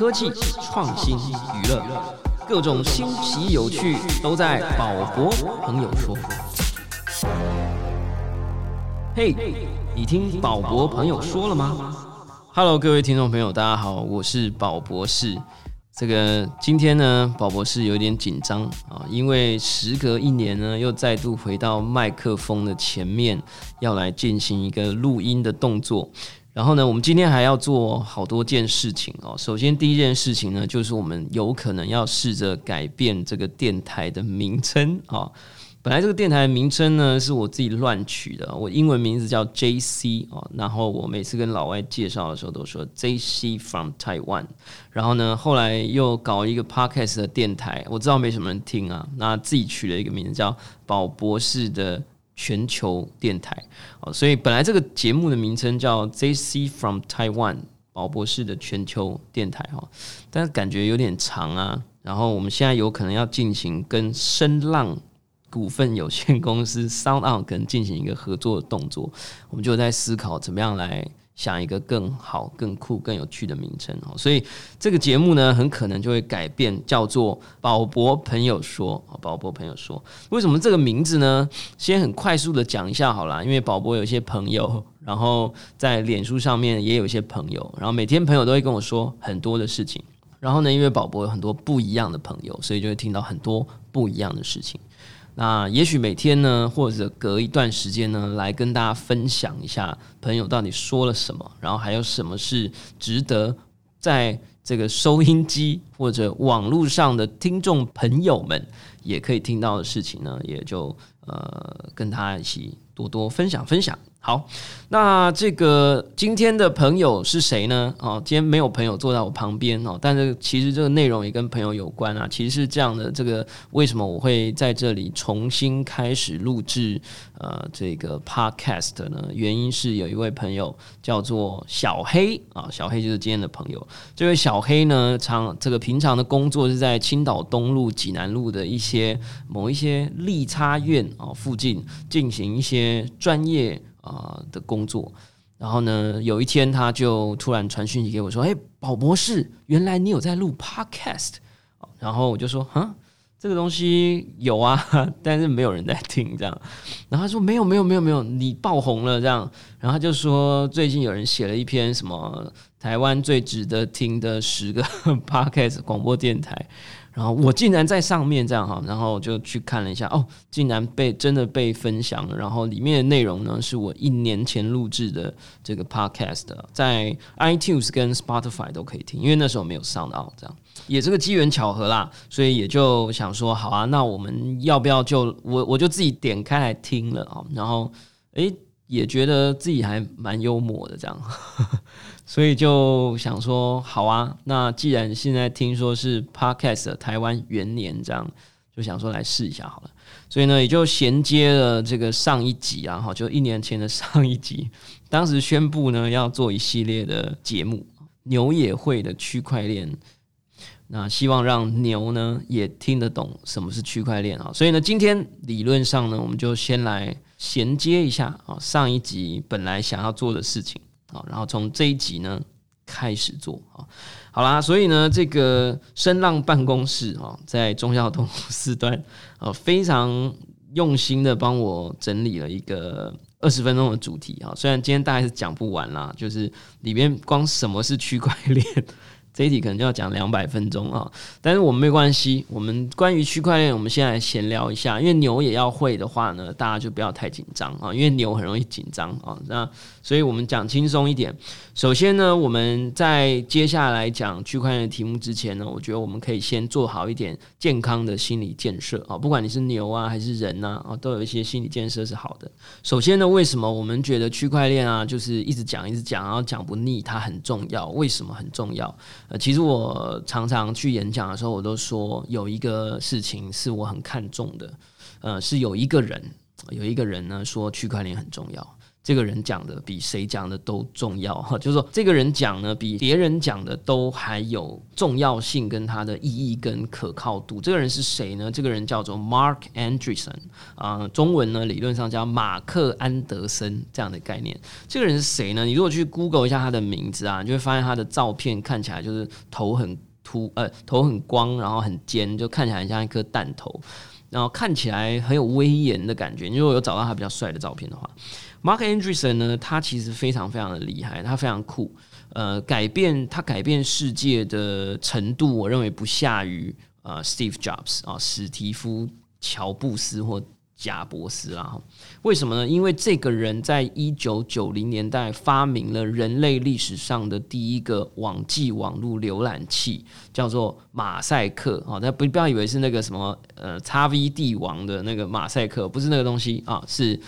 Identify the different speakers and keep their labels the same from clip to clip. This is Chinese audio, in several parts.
Speaker 1: 科技、创新、娱乐，各种新奇有趣都在宝博朋友说。嘿，你听宝博朋友说了吗？Hello，各位听众朋友，大家好，我是宝博士。这个今天呢，宝博士有点紧张啊，因为时隔一年呢，又再度回到麦克风的前面，要来进行一个录音的动作。然后呢，我们今天还要做好多件事情哦。首先，第一件事情呢，就是我们有可能要试着改变这个电台的名称啊。本来这个电台的名称呢，是我自己乱取的，我英文名字叫 JC 哦。然后我每次跟老外介绍的时候，都说 JC from Taiwan。然后呢，后来又搞一个 podcast 的电台，我知道没什么人听啊，那自己取了一个名字叫宝博士的。全球电台哦，所以本来这个节目的名称叫 JC from Taiwan 宝博士的全球电台哈，但是感觉有点长啊。然后我们现在有可能要进行跟声浪股份有限公司 Sound On 可能进行一个合作的动作，我们就在思考怎么样来。想一个更好、更酷、更有趣的名称哦，所以这个节目呢，很可能就会改变，叫做“宝博朋友说”。宝博朋友说，为什么这个名字呢？先很快速的讲一下好了，因为宝博有一些朋友，然后在脸书上面也有一些朋友，然后每天朋友都会跟我说很多的事情，然后呢，因为宝博有很多不一样的朋友，所以就会听到很多不一样的事情。那也许每天呢，或者隔一段时间呢，来跟大家分享一下朋友到底说了什么，然后还有什么是值得在这个收音机或者网络上的听众朋友们也可以听到的事情呢，也就呃跟他一起多多分享分享。好，那这个今天的朋友是谁呢？哦，今天没有朋友坐在我旁边哦，但是其实这个内容也跟朋友有关啊。其实是这样的，这个为什么我会在这里重新开始录制呃这个 podcast 呢？原因是有一位朋友叫做小黑啊，小黑就是今天的朋友。这位小黑呢，常这个平常的工作是在青岛东路、济南路的一些某一些利差院啊附近进行一些专业。啊的工作，然后呢，有一天他就突然传讯息给我说：“哎，宝博士，原来你有在录 podcast。”然后我就说：“哈，这个东西有啊，但是没有人在听这样。”然后他说：“没有，没有，没有，没有，你爆红了这样。”然后他就说：“最近有人写了一篇什么台湾最值得听的十个 podcast 广播电台。”然后我竟然在上面这样哈，然后就去看了一下，哦，竟然被真的被分享了。然后里面的内容呢，是我一年前录制的这个 podcast，在 iTunes 跟 Spotify 都可以听，因为那时候没有上到，这样也是个机缘巧合啦。所以也就想说，好啊，那我们要不要就我我就自己点开来听了啊？然后诶，也觉得自己还蛮幽默的这样。所以就想说，好啊，那既然现在听说是 Podcast 台湾元年这样，就想说来试一下好了。所以呢，也就衔接了这个上一集啊，哈，就一年前的上一集，当时宣布呢要做一系列的节目，牛也会的区块链，那希望让牛呢也听得懂什么是区块链啊。所以呢，今天理论上呢，我们就先来衔接一下啊，上一集本来想要做的事情。好，然后从这一集呢开始做啊，好啦，所以呢，这个声浪办公室啊，在中孝东四段啊，非常用心的帮我整理了一个二十分钟的主题啊，虽然今天大概是讲不完啦，就是里面光什么是区块链。这一题可能就要讲两百分钟啊，但是我们没关系。我们关于区块链，我们先来闲聊一下。因为牛也要会的话呢，大家就不要太紧张啊，因为牛很容易紧张啊。那所以我们讲轻松一点。首先呢，我们在接下来讲区块链的题目之前呢，我觉得我们可以先做好一点健康的心理建设啊。不管你是牛啊还是人呐啊，都有一些心理建设是好的。首先呢，为什么我们觉得区块链啊，就是一直讲一直讲，然后讲不腻，它很重要？为什么很重要？呃，其实我常常去演讲的时候，我都说有一个事情是我很看重的，呃，是有一个人，有一个人呢说区块链很重要。这个人讲的比谁讲的都重要哈，就是说这个人讲呢比别人讲的都还有重要性跟它的意义跟可靠度。这个人是谁呢？这个人叫做 Mark Anderson，啊，中文呢理论上叫马克安德森这样的概念。这个人是谁呢？你如果去 Google 一下他的名字啊，你就会发现他的照片看起来就是头很秃，呃，头很光，然后很尖，就看起来很像一颗弹头，然后看起来很有威严的感觉。你如果有找到他比较帅的照片的话。Mark Anderson 呢，他其实非常非常的厉害，他非常酷，呃，改变他改变世界的程度，我认为不下于呃 Steve Jobs 啊，史蒂夫乔布斯或贾伯斯啦。为什么呢？因为这个人在一九九零年代发明了人类历史上的第一个网际网络浏览器，叫做马赛克啊。大家不不要以为是那个什么呃叉 V 帝王的那个马赛克，不是那个东西啊，是。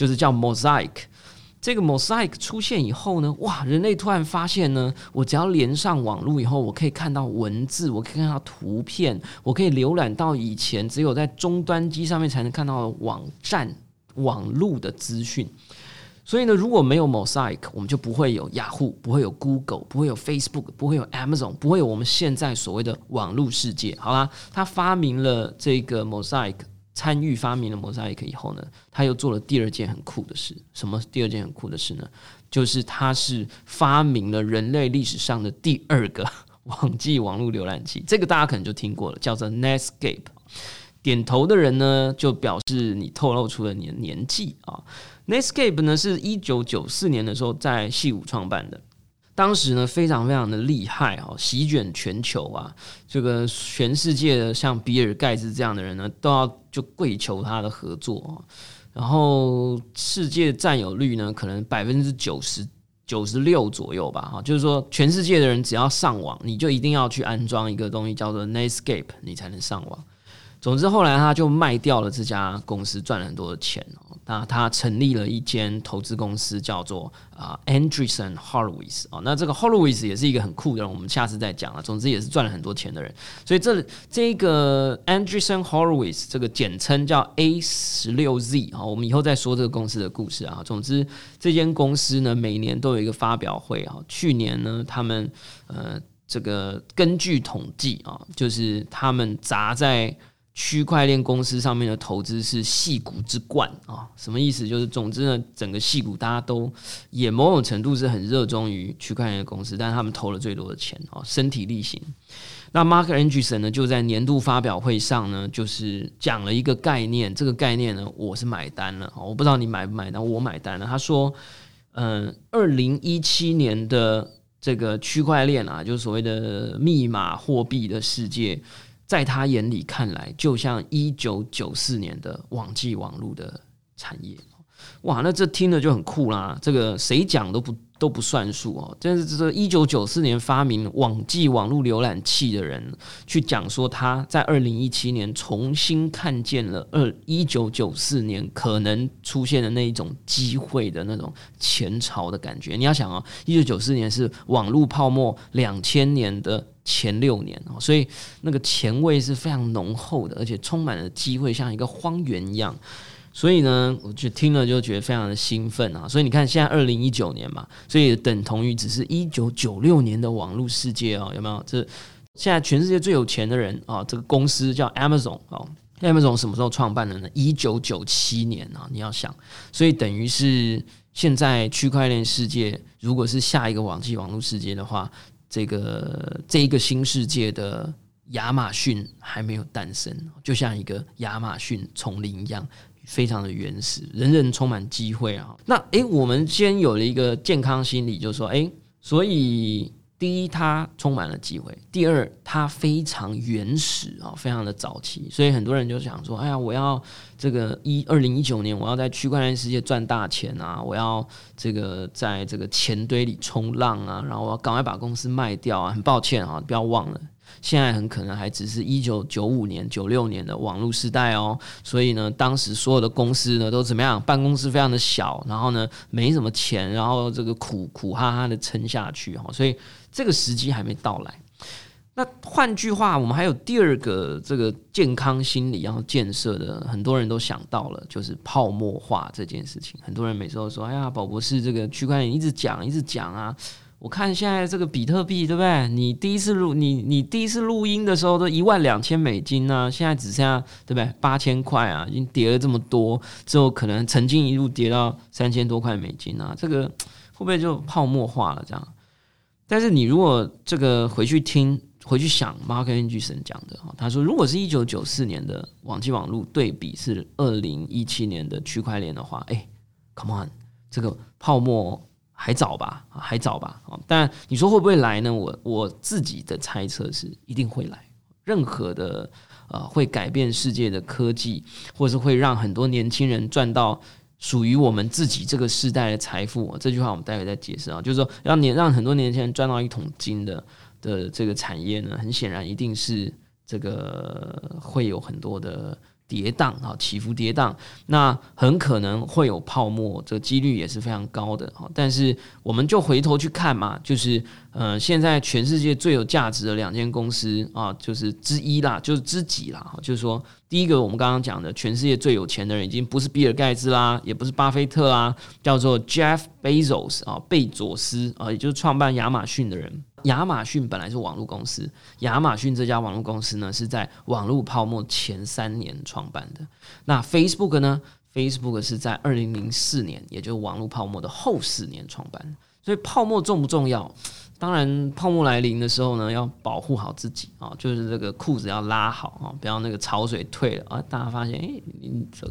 Speaker 1: 就是叫 Mosaic，这个 Mosaic 出现以后呢，哇，人类突然发现呢，我只要连上网络以后，我可以看到文字，我可以看到图片，我可以浏览到以前只有在终端机上面才能看到的网站、网络的资讯。所以呢，如果没有 Mosaic，我们就不会有雅虎，不会有 Google，不会有 Facebook，不会有 Amazon，不会有我们现在所谓的网络世界。好啦，他发明了这个 Mosaic。参与发明了 Mosaic 以后呢，他又做了第二件很酷的事。什么第二件很酷的事呢？就是他是发明了人类历史上的第二个 网际网络浏览器。这个大家可能就听过了，叫做 Netscape。点头的人呢，就表示你透露出了你的年纪啊。Netscape 呢，是一九九四年的时候在戏谷创办的。当时呢，非常非常的厉害哦，席卷全球啊！这个全世界的像比尔盖茨这样的人呢，都要就跪求他的合作然后世界占有率呢，可能百分之九十九十六左右吧哈，就是说全世界的人只要上网，你就一定要去安装一个东西叫做 Netscape，你才能上网。总之，后来他就卖掉了这家公司，赚了很多的钱哦。那他成立了一间投资公司，叫做啊，Anderson Horowitz 啊。那这个 Horowitz 也是一个很酷的人，我们下次再讲啊。总之，也是赚了很多钱的人。所以这这个 Anderson Horowitz 这个简称叫 A 十六 Z 啊。我们以后再说这个公司的故事啊。总之，这间公司呢，每年都有一个发表会啊。去年呢，他们呃，这个根据统计啊，就是他们砸在区块链公司上面的投资是戏股之冠啊，什么意思？就是总之呢，整个戏股大家都也某种程度是很热衷于区块链公司，但是他们投了最多的钱啊，身体力行。那 Mark Andreessen 呢，就在年度发表会上呢，就是讲了一个概念，这个概念呢，我是买单了我不知道你买不买单，我买单了。他说，嗯，二零一七年的这个区块链啊，就是所谓的密码货币的世界。在他眼里看来，就像一九九四年的网际网络的产业，哇，那这听着就很酷啦。这个谁讲都不都不算数哦。但是这一九九四年发明网际网络浏览器的人，去讲说他在二零一七年重新看见了二一九九四年可能出现的那一种机会的那种前朝的感觉。你要想哦，一九九四年是网络泡沫两千年的。前六年哦，所以那个前味是非常浓厚的，而且充满了机会，像一个荒原一样。所以呢，我就听了就觉得非常的兴奋啊。所以你看，现在二零一九年嘛，所以等同于只是一九九六年的网络世界哦，有没有？这现在全世界最有钱的人啊，这个公司叫 Amazon 哦，Amazon 什么时候创办的呢？一九九七年啊，你要想，所以等于是现在区块链世界，如果是下一个网际网络世界的话。这个这一个新世界的亚马逊还没有诞生，就像一个亚马逊丛林一样，非常的原始，人人充满机会啊。那诶，我们先有了一个健康心理，就是说，诶，所以。第一，它充满了机会；第二，它非常原始啊，非常的早期，所以很多人就想说：“哎呀，我要这个一二零一九年，我要在区块链世界赚大钱啊！我要这个在这个钱堆里冲浪啊！然后我要赶快把公司卖掉啊！”很抱歉啊，不要忘了。现在很可能还只是一九九五年、九六年的网络时代哦，所以呢，当时所有的公司呢都怎么样？办公室非常的小，然后呢没什么钱，然后这个苦苦哈哈的撑下去哈，所以这个时机还没到来。那换句话，我们还有第二个这个健康心理要建设的，很多人都想到了，就是泡沫化这件事情。很多人每次都说：“哎呀，宝博士这个区块链一直讲，一直讲啊。”我看现在这个比特币，对不对？你第一次录你你第一次录音的时候都一万两千美金呢，现在只剩下对不对？八千块啊，已经跌了这么多，之后可能曾经一路跌到三千多块美金啊，这个会不会就泡沫化了？这样？但是你如果这个回去听回去想，Mark Anderson 讲的哈，他说如果是一九九四年的网际网络对比是二零一七年的区块链的话，哎，Come on，这个泡沫。还早吧，还早吧，但你说会不会来呢？我我自己的猜测是一定会来。任何的呃会改变世界的科技，或者是会让很多年轻人赚到属于我们自己这个时代的财富，这句话我们待会再解释啊。就是说，让年让很多年轻人赚到一桶金的的这个产业呢，很显然一定是这个会有很多的。跌宕啊，起伏跌宕，那很可能会有泡沫，这个几率也是非常高的哈。但是我们就回头去看嘛，就是呃，现在全世界最有价值的两间公司啊，就是之一啦，就是知己啦。就是说，第一个我们刚刚讲的，全世界最有钱的人已经不是比尔盖茨啦，也不是巴菲特啦，叫做 Jeff Bezos 啊，贝佐斯啊，也就是创办亚马逊的人。亚马逊本来是网络公司，亚马逊这家网络公司呢是在网络泡沫前三年创办的。那 Facebook 呢？Facebook 是在二零零四年，也就是网络泡沫的后四年创办。所以泡沫重不重要？当然，泡沫来临的时候呢，要保护好自己啊，就是这个裤子要拉好啊，不要那个潮水退了啊。大家发现，哎，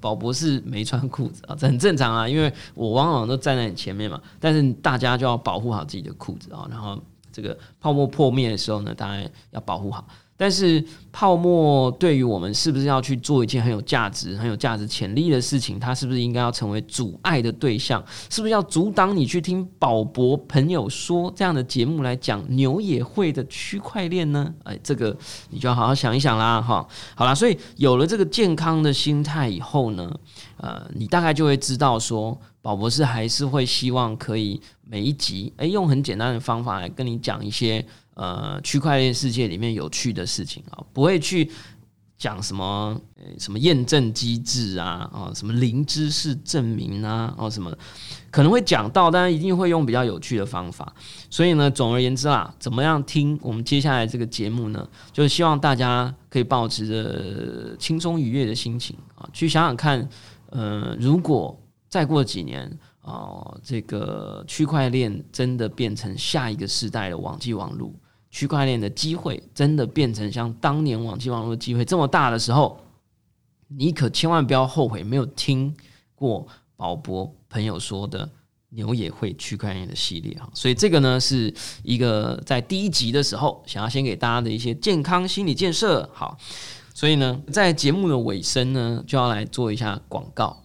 Speaker 1: 宝博士没穿裤子啊，这很正常啊，因为我往往都站在你前面嘛。但是大家就要保护好自己的裤子啊，然后。这个泡沫破灭的时候呢，当然要保护好。但是泡沫对于我们是不是要去做一件很有价值、很有价值潜力的事情？它是不是应该要成为阻碍的对象？是不是要阻挡你去听宝博朋友说这样的节目来讲牛也会的区块链呢？哎，这个你就要好好想一想啦，哈。好啦，所以有了这个健康的心态以后呢，呃，你大概就会知道说，宝博士还是会希望可以每一集，哎，用很简单的方法来跟你讲一些。呃，区块链世界里面有趣的事情啊，不会去讲什么呃什么验证机制啊，啊什么零知识证明啊，哦什么可能会讲到，但是一定会用比较有趣的方法。所以呢，总而言之啦，怎么样听我们接下来这个节目呢？就是希望大家可以保持着轻松愉悦的心情啊，去想想看，呃，如果再过几年。哦，这个区块链真的变成下一个时代的网际网络，区块链的机会真的变成像当年网际网络的机会这么大的时候，你可千万不要后悔没有听过宝博朋友说的牛也会区块链的系列哈。所以这个呢是一个在第一集的时候想要先给大家的一些健康心理建设。好，所以呢在节目的尾声呢就要来做一下广告，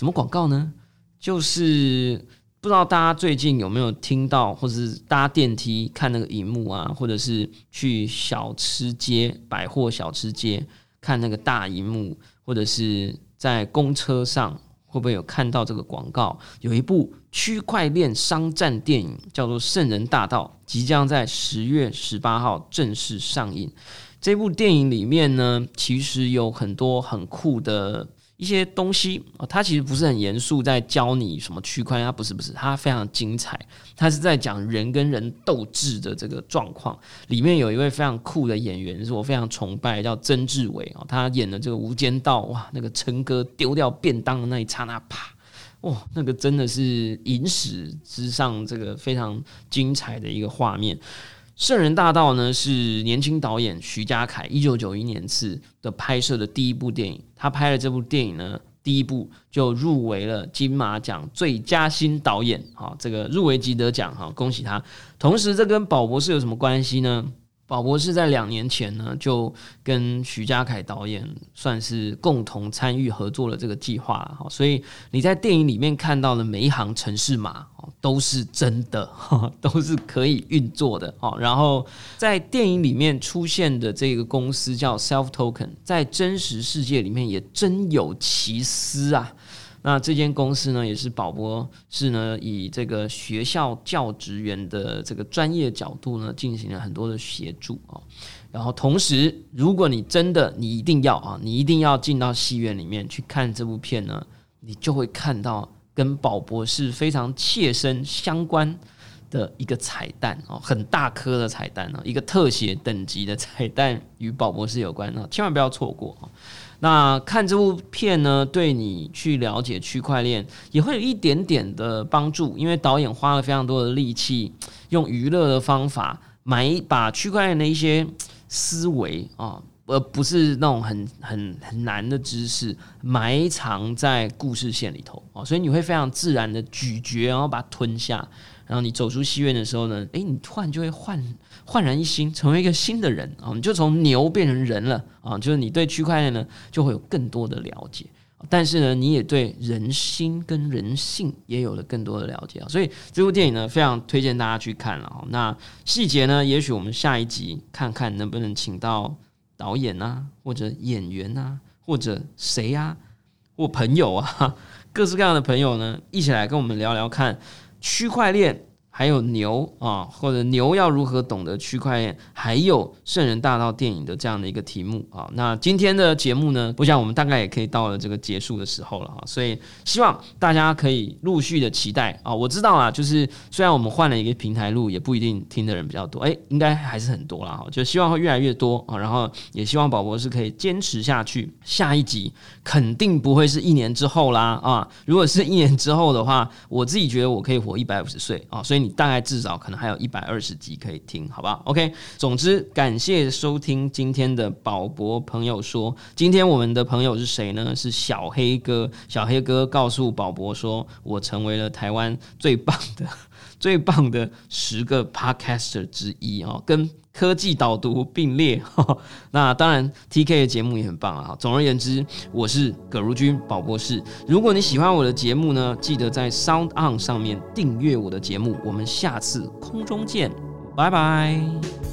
Speaker 1: 什么广告呢？就是不知道大家最近有没有听到，或者是搭电梯看那个荧幕啊，或者是去小吃街、百货小吃街看那个大荧幕，或者是在公车上，会不会有看到这个广告？有一部区块链商战电影叫做《圣人大道》，即将在十月十八号正式上映。这部电影里面呢，其实有很多很酷的。一些东西啊，它其实不是很严肃，在教你什么区块链，它不是不是，它非常精彩，它是在讲人跟人斗智的这个状况。里面有一位非常酷的演员，是我非常崇拜，叫曾志伟啊，他演的这个《无间道》，哇，那个陈哥丢掉便当的那一刹那，啪，哇，那个真的是影史之上这个非常精彩的一个画面。圣人大道呢是年轻导演徐家凯一九九一年次的拍摄的第一部电影，他拍了这部电影呢，第一部就入围了金马奖最佳新导演，好，这个入围即得奖，哈，恭喜他。同时，这跟宝博士有什么关系呢？宝博士在两年前呢，就跟徐家凯导演算是共同参与合作了这个计划，所以你在电影里面看到的每一行城市码，都是真的，都是可以运作的。然后在电影里面出现的这个公司叫 Self Token，在真实世界里面也真有其思啊。那这间公司呢，也是宝博士呢以这个学校教职员的这个专业角度呢，进行了很多的协助啊。然后同时，如果你真的你一定要啊，你一定要进到戏院里面去看这部片呢，你就会看到跟宝博士非常切身相关的一个彩蛋哦，很大颗的彩蛋哦，一个特写等级的彩蛋与宝博士有关啊，千万不要错过啊。那看这部片呢，对你去了解区块链也会有一点点的帮助，因为导演花了非常多的力气，用娱乐的方法埋把区块链的一些思维啊，而不是那种很很很难的知识埋藏在故事线里头啊，所以你会非常自然的咀嚼，然后把它吞下。然后你走出戏院的时候呢，诶，你突然就会焕焕然一新，成为一个新的人啊！你就从牛变成人了啊！就是你对区块链呢就会有更多的了解，但是呢，你也对人心跟人性也有了更多的了解啊！所以这部电影呢，非常推荐大家去看了。那细节呢，也许我们下一集看看能不能请到导演啊，或者演员啊，或者谁啊，或朋友啊，各式各样的朋友呢，一起来跟我们聊聊看。区块链。还有牛啊，或者牛要如何懂得区块链？还有圣人大道电影的这样的一个题目啊。那今天的节目呢，我想我们大概也可以到了这个结束的时候了哈。所以希望大家可以陆续的期待啊。我知道啊，就是虽然我们换了一个平台录，也不一定听的人比较多，哎，应该还是很多了哈。就希望会越来越多啊。然后也希望宝博是可以坚持下去。下一集肯定不会是一年之后啦啊。如果是一年之后的话，我自己觉得我可以活一百五十岁啊。所以。你大概至少可能还有一百二十集可以听，好吧？OK，总之感谢收听今天的宝博朋友说，今天我们的朋友是谁呢？是小黑哥。小黑哥告诉宝博说，我成为了台湾最棒的、最棒的十个 Podcaster 之一哦，跟。科技导读并列，那当然 T K 的节目也很棒啊。总而言之，我是葛如君宝博士。如果你喜欢我的节目呢，记得在 Sound On 上面订阅我的节目。我们下次空中见，拜拜。